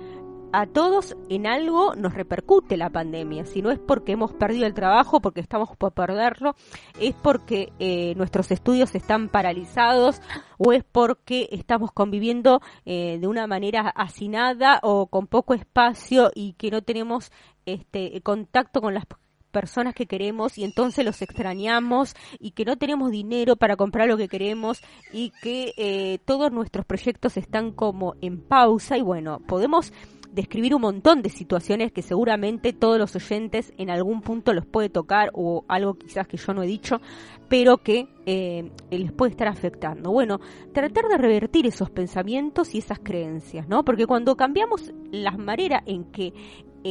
a todos en algo nos repercute la pandemia. Si no es porque hemos perdido el trabajo, porque estamos por perderlo, es porque eh, nuestros estudios están paralizados o es porque estamos conviviendo eh, de una manera hacinada o con poco espacio y que no tenemos este contacto con las personas que queremos y entonces los extrañamos y que no tenemos dinero para comprar lo que queremos y que eh, todos nuestros proyectos están como en pausa y bueno, podemos describir un montón de situaciones que seguramente todos los oyentes en algún punto los puede tocar o algo quizás que yo no he dicho, pero que eh, les puede estar afectando. Bueno, tratar de revertir esos pensamientos y esas creencias, ¿no? Porque cuando cambiamos la manera en que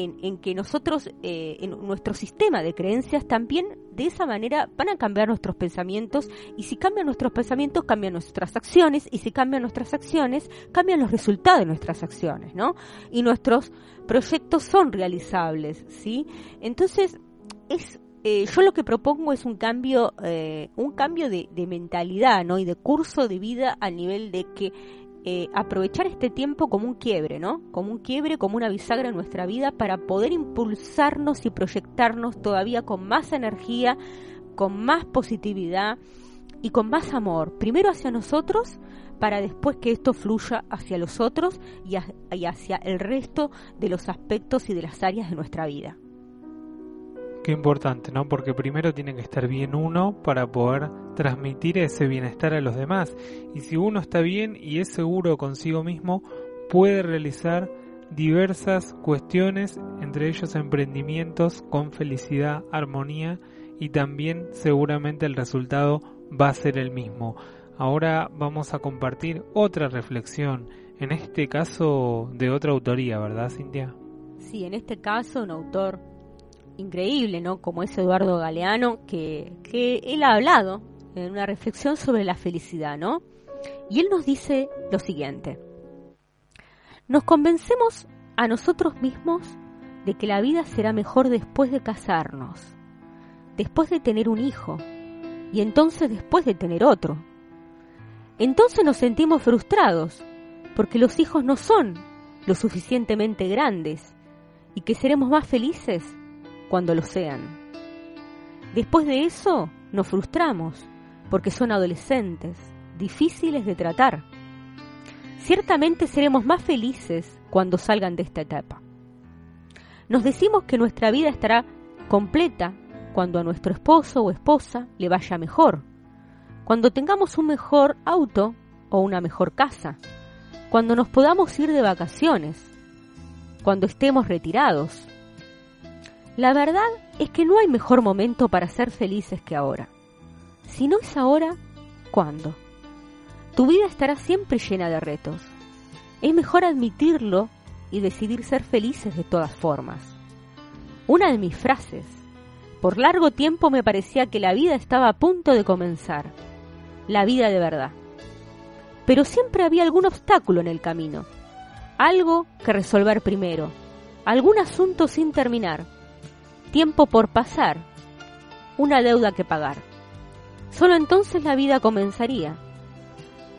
en, que nosotros, eh, en nuestro sistema de creencias, también de esa manera van a cambiar nuestros pensamientos y si cambian nuestros pensamientos, cambian nuestras acciones y si cambian nuestras acciones, cambian los resultados de nuestras acciones, ¿no? Y nuestros proyectos son realizables, ¿sí? Entonces, es eh, yo lo que propongo es un cambio, eh, un cambio de, de, mentalidad, ¿no? Y de curso de vida a nivel de que eh, aprovechar este tiempo como un quiebre, ¿no? Como un quiebre, como una bisagra en nuestra vida para poder impulsarnos y proyectarnos todavía con más energía, con más positividad y con más amor. Primero hacia nosotros para después que esto fluya hacia los otros y, y hacia el resto de los aspectos y de las áreas de nuestra vida. Qué importante, ¿no? Porque primero tiene que estar bien uno para poder transmitir ese bienestar a los demás. Y si uno está bien y es seguro consigo mismo, puede realizar diversas cuestiones, entre ellos emprendimientos con felicidad, armonía y también seguramente el resultado va a ser el mismo. Ahora vamos a compartir otra reflexión, en este caso de otra autoría, ¿verdad, Cintia? Sí, en este caso un autor increíble, ¿no? Como es Eduardo Galeano, que, que él ha hablado en una reflexión sobre la felicidad, ¿no? Y él nos dice lo siguiente. Nos convencemos a nosotros mismos de que la vida será mejor después de casarnos, después de tener un hijo y entonces después de tener otro. Entonces nos sentimos frustrados porque los hijos no son lo suficientemente grandes y que seremos más felices cuando lo sean. Después de eso nos frustramos porque son adolescentes, difíciles de tratar. Ciertamente seremos más felices cuando salgan de esta etapa. Nos decimos que nuestra vida estará completa cuando a nuestro esposo o esposa le vaya mejor, cuando tengamos un mejor auto o una mejor casa, cuando nos podamos ir de vacaciones, cuando estemos retirados. La verdad es que no hay mejor momento para ser felices que ahora. Si no es ahora, ¿cuándo? Tu vida estará siempre llena de retos. Es mejor admitirlo y decidir ser felices de todas formas. Una de mis frases. Por largo tiempo me parecía que la vida estaba a punto de comenzar. La vida de verdad. Pero siempre había algún obstáculo en el camino. Algo que resolver primero. Algún asunto sin terminar. Tiempo por pasar. Una deuda que pagar. Solo entonces la vida comenzaría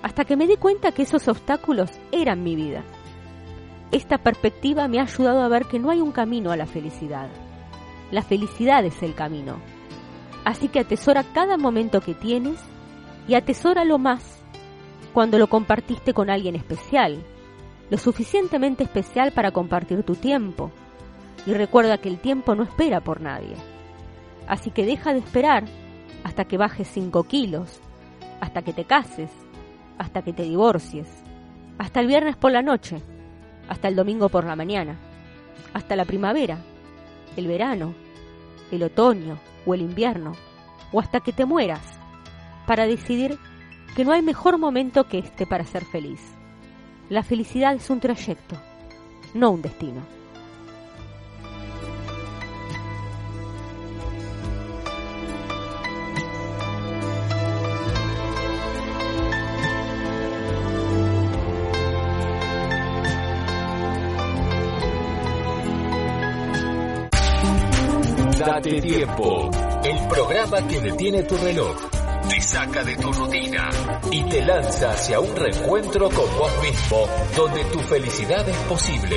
hasta que me di cuenta que esos obstáculos eran mi vida. Esta perspectiva me ha ayudado a ver que no hay un camino a la felicidad. La felicidad es el camino. Así que atesora cada momento que tienes y atesóralo más cuando lo compartiste con alguien especial, lo suficientemente especial para compartir tu tiempo. Y recuerda que el tiempo no espera por nadie. Así que deja de esperar hasta que bajes 5 kilos, hasta que te cases, hasta que te divorcies, hasta el viernes por la noche, hasta el domingo por la mañana, hasta la primavera, el verano, el otoño o el invierno, o hasta que te mueras, para decidir que no hay mejor momento que este para ser feliz. La felicidad es un trayecto, no un destino. Date tiempo. El programa que detiene tu reloj, te saca de tu rutina y te lanza hacia un reencuentro con vos mismo, donde tu felicidad es posible.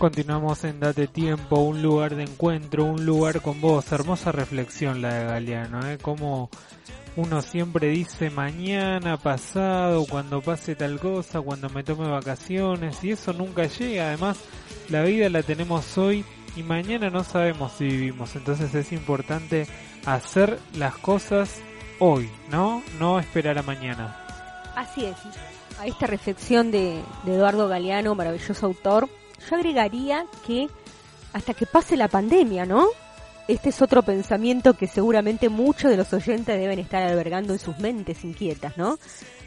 Continuamos en Date Tiempo, un lugar de encuentro, un lugar con vos. Hermosa reflexión la de Galeano, ¿eh? Como uno siempre dice mañana, pasado, cuando pase tal cosa, cuando me tome vacaciones, y eso nunca llega. Además, la vida la tenemos hoy y mañana no sabemos si vivimos. Entonces es importante hacer las cosas hoy, ¿no? No esperar a mañana. Así es. A esta reflexión de, de Eduardo Galeano, maravilloso autor, yo agregaría que hasta que pase la pandemia, ¿no? Este es otro pensamiento que seguramente muchos de los oyentes deben estar albergando en sus mentes inquietas, ¿no?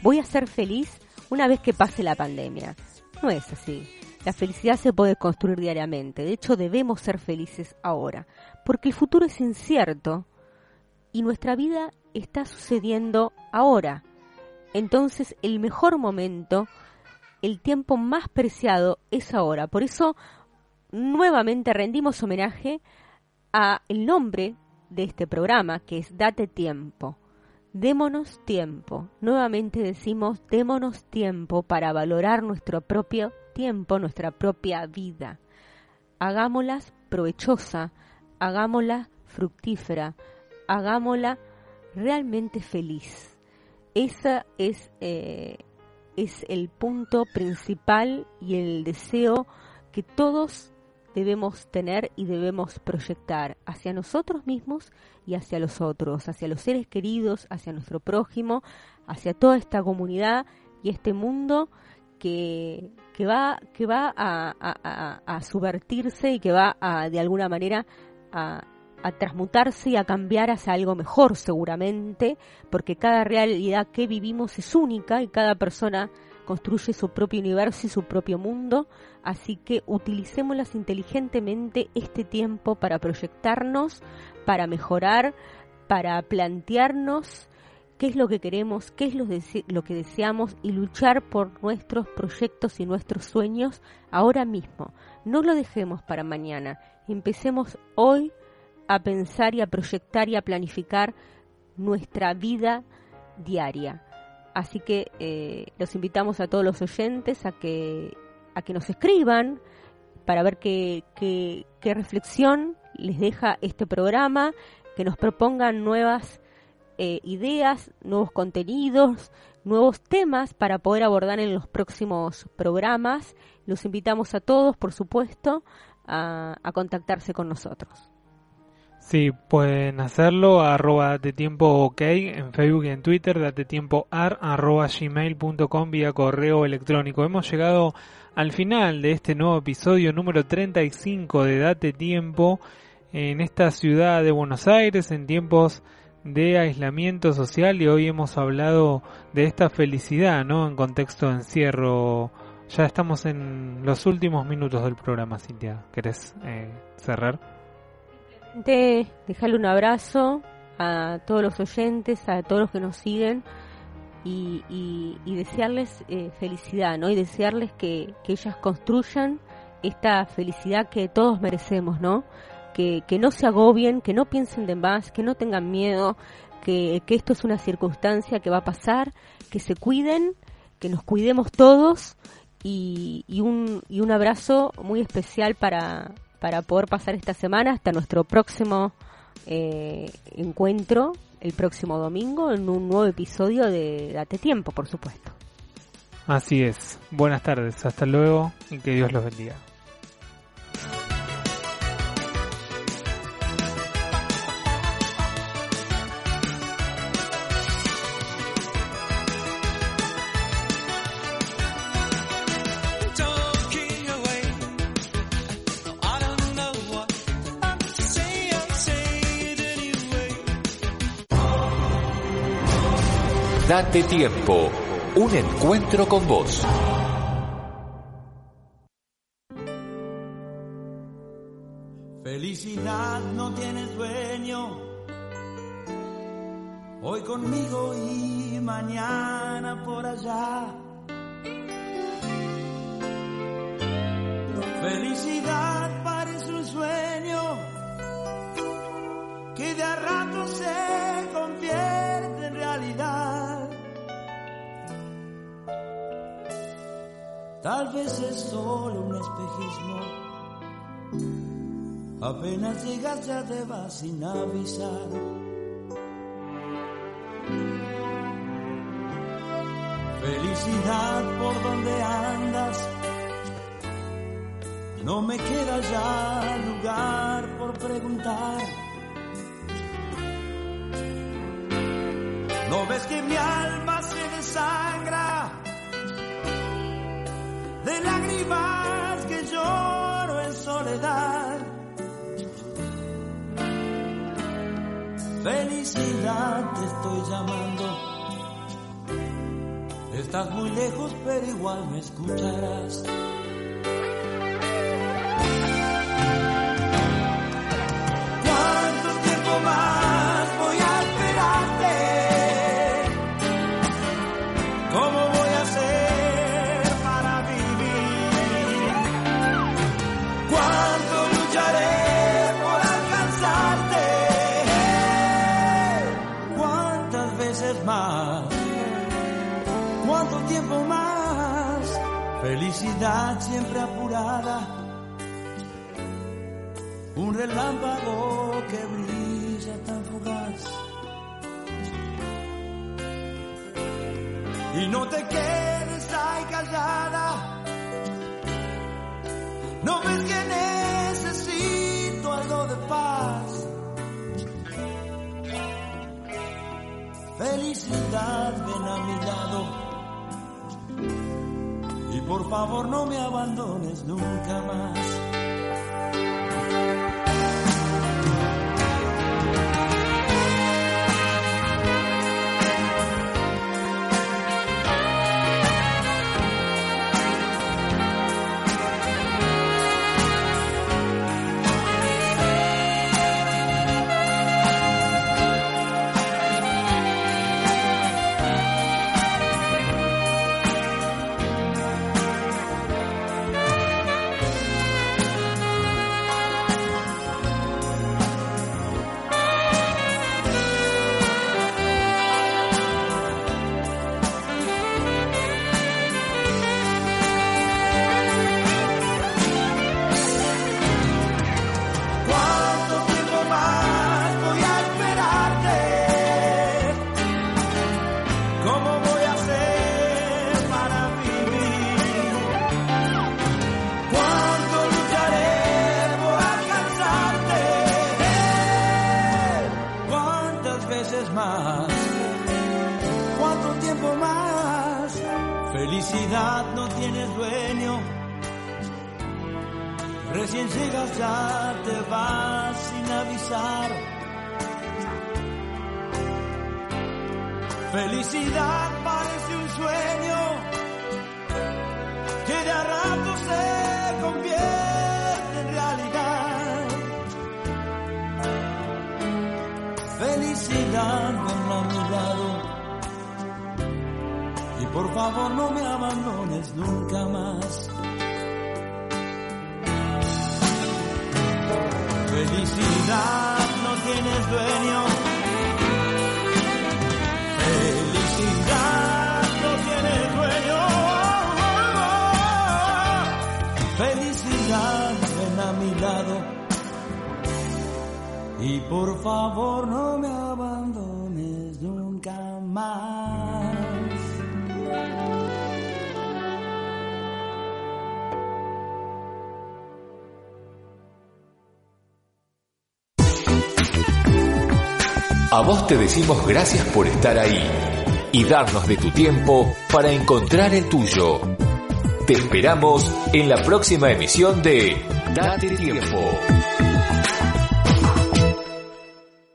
Voy a ser feliz una vez que pase la pandemia. No es así. La felicidad se puede construir diariamente. De hecho, debemos ser felices ahora, porque el futuro es incierto y nuestra vida está sucediendo ahora. entonces el mejor momento, el tiempo más preciado es ahora. Por eso nuevamente rendimos homenaje a el nombre de este programa, que es Date Tiempo. Démonos tiempo. Nuevamente decimos, démonos tiempo para valorar nuestro propio tiempo, nuestra propia vida. Hagámosla provechosa, hagámosla fructífera, hagámosla realmente feliz. Esa es, eh, es el punto principal y el deseo que todos debemos tener y debemos proyectar hacia nosotros mismos y hacia los otros, hacia los seres queridos, hacia nuestro prójimo, hacia toda esta comunidad y este mundo que, que va, que va a, a- a- a subvertirse y que va a, de alguna manera a, a transmutarse y a cambiar hacia algo mejor seguramente, porque cada realidad que vivimos es única y cada persona construye su propio universo y su propio mundo, así que utilicémoslas inteligentemente este tiempo para proyectarnos, para mejorar, para plantearnos qué es lo que queremos, qué es lo, lo que deseamos y luchar por nuestros proyectos y nuestros sueños ahora mismo. No lo dejemos para mañana, empecemos hoy a pensar y a proyectar y a planificar nuestra vida diaria. Así que eh, los invitamos a todos los oyentes a que, a que nos escriban para ver qué, qué, qué reflexión les deja este programa, que nos propongan nuevas eh, ideas, nuevos contenidos, nuevos temas para poder abordar en los próximos programas. Los invitamos a todos, por supuesto, a, a contactarse con nosotros. Sí, pueden hacerlo arroba date tiempo ok en Facebook y en Twitter, date tiempo ar arroba gmail.com vía correo electrónico. Hemos llegado al final de este nuevo episodio número 35 de Date Tiempo en esta ciudad de Buenos Aires en tiempos de aislamiento social y hoy hemos hablado de esta felicidad, ¿no? En contexto de encierro. Ya estamos en los últimos minutos del programa, Cintia. ¿Querés eh, cerrar? De dejarle un abrazo a todos los oyentes, a todos los que nos siguen y, y- y desearles eh, felicidad, ¿no? Y desearles que, que ellas construyan esta felicidad que todos merecemos, ¿no? Que, que no se agobien, que no piensen de más, que no tengan miedo, que, que esto es una circunstancia que va a pasar, que se cuiden, que nos cuidemos todos y, y un, y un abrazo muy especial para, para poder pasar esta semana hasta nuestro próximo eh, encuentro el próximo domingo en un nuevo episodio de Date Tiempo, por supuesto. Así es. Buenas tardes. Hasta luego y que Dios los bendiga. Date tiempo. Un encuentro con vos. Felicidad no tiene dueño. Hoy conmigo y mañana por allá. Tal vez es solo un espejismo. Apenas llegas ya te vas sin avisar. Felicidad por donde andas. No me queda ya lugar por preguntar. ¿No ves que mi alma se desangra? Lágrimas que lloro en soledad. Felicidad te estoy llamando. Estás muy lejos, pero igual me escucharás. Felicidad siempre apurada. Un relámpago que brilla tan fugaz. Y no te quedes ahí callada. No ves que necesito algo de paz. Felicidad, ven a mi lado. Por favor no me abandones nunca más. Felicidad no tienes dueño. Recién llegas ya te vas sin avisar. Felicidad parece un sueño que de a rato se convierte en realidad. Felicidad ven a mi lado y por favor no me abandones nunca más. Felicidad no tienes dueño. Felicidad no tienes dueño. Felicidad ven a mi lado. Y por favor no me abandones nunca más. A vos te decimos gracias por estar ahí y darnos de tu tiempo para encontrar el tuyo. Te esperamos en la próxima emisión de Date Tiempo.